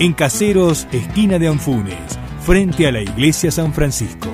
En Caseros, esquina de Anfunes, frente a la iglesia San Francisco.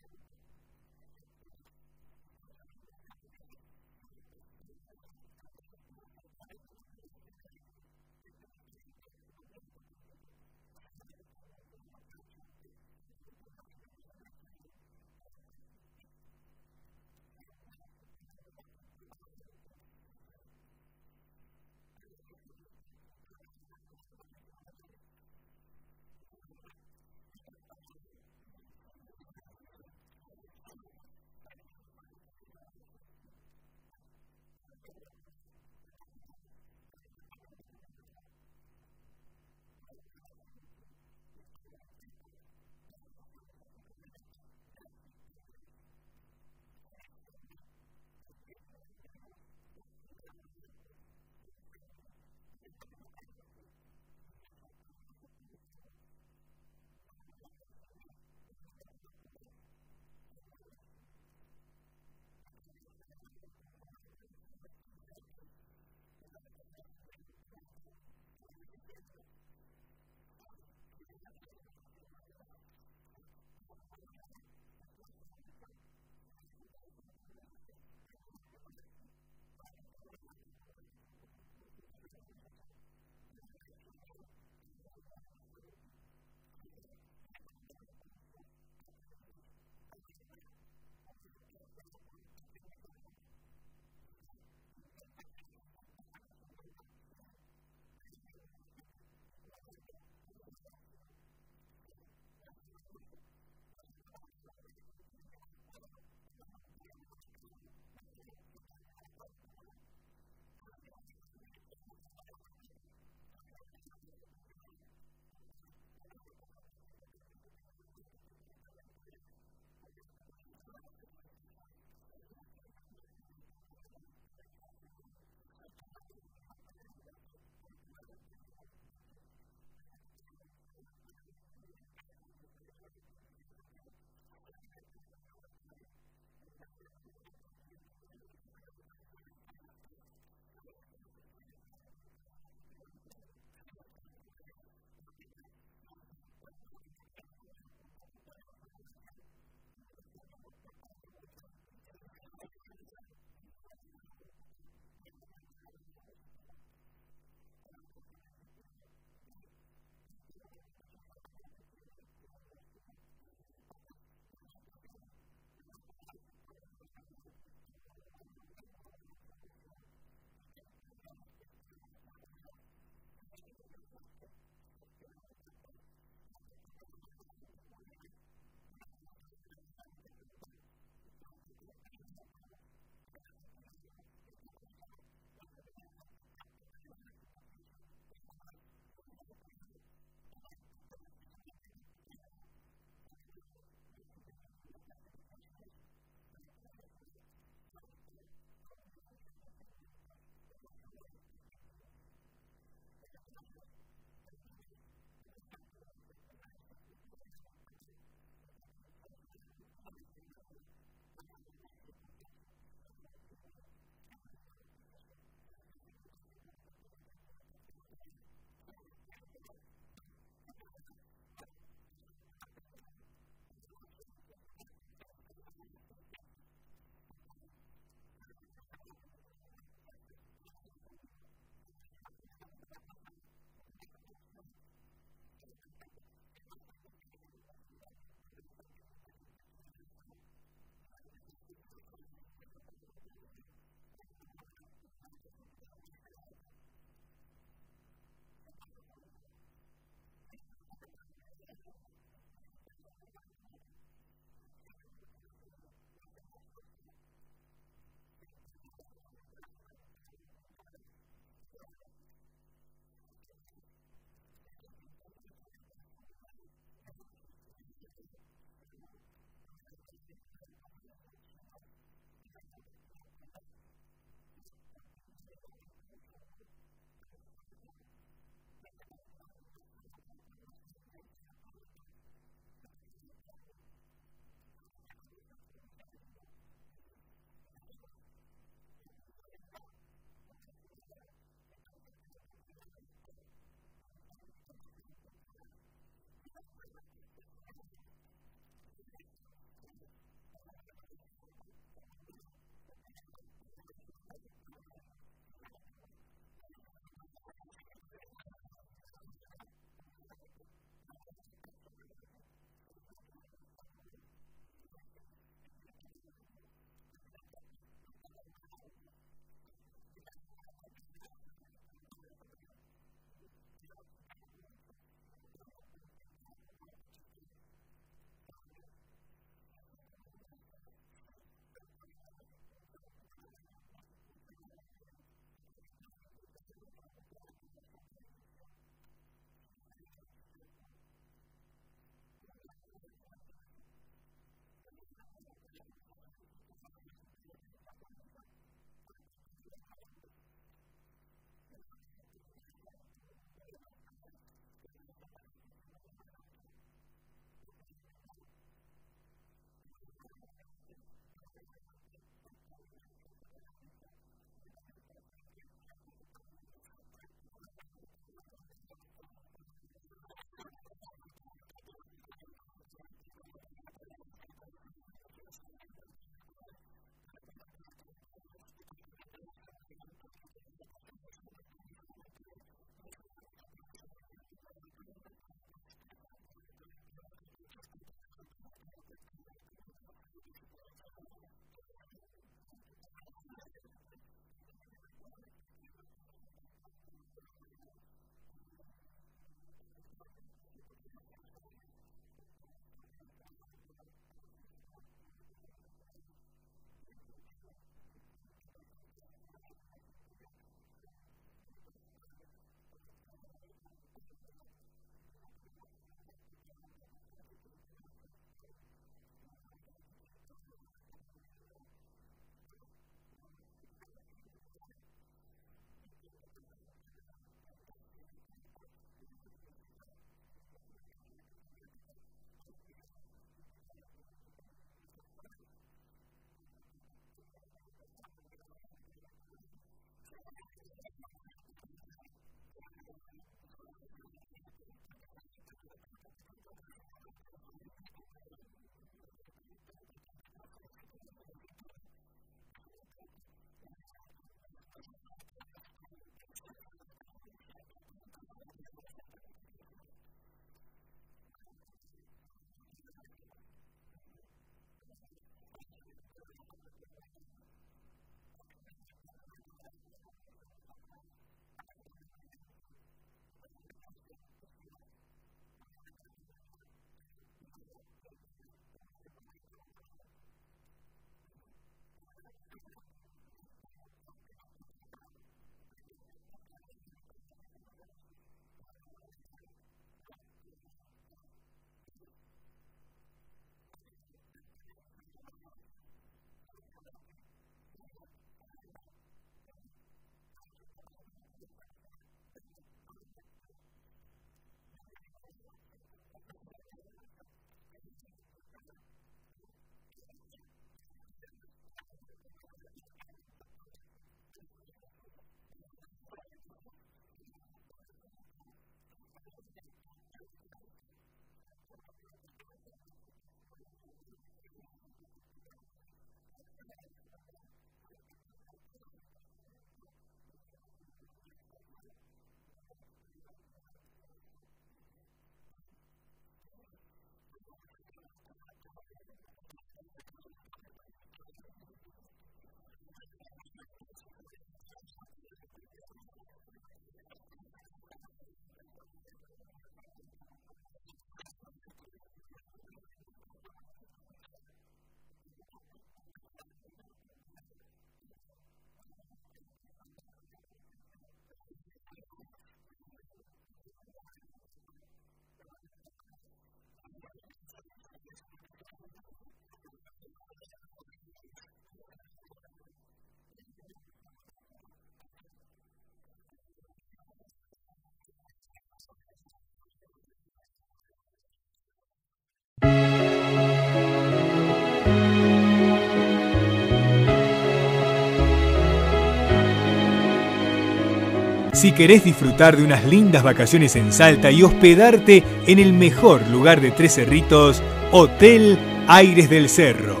Si querés disfrutar de unas lindas vacaciones en Salta y hospedarte en el mejor lugar de Tres Cerritos, Hotel Aires del Cerro.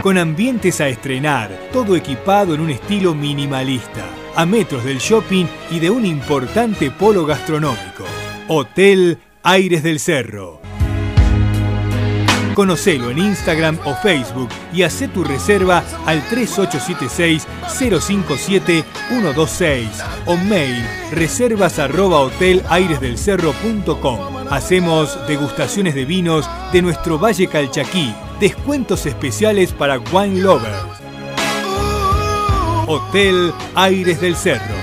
Con ambientes a estrenar, todo equipado en un estilo minimalista, a metros del shopping y de un importante polo gastronómico. Hotel Aires del Cerro. Conocelo en Instagram o Facebook y haz tu reserva al 3876-057-126 o mail reservas arroba hotelairesdelcerro.com. Hacemos degustaciones de vinos de nuestro Valle Calchaquí, descuentos especiales para wine lovers. Hotel Aires del Cerro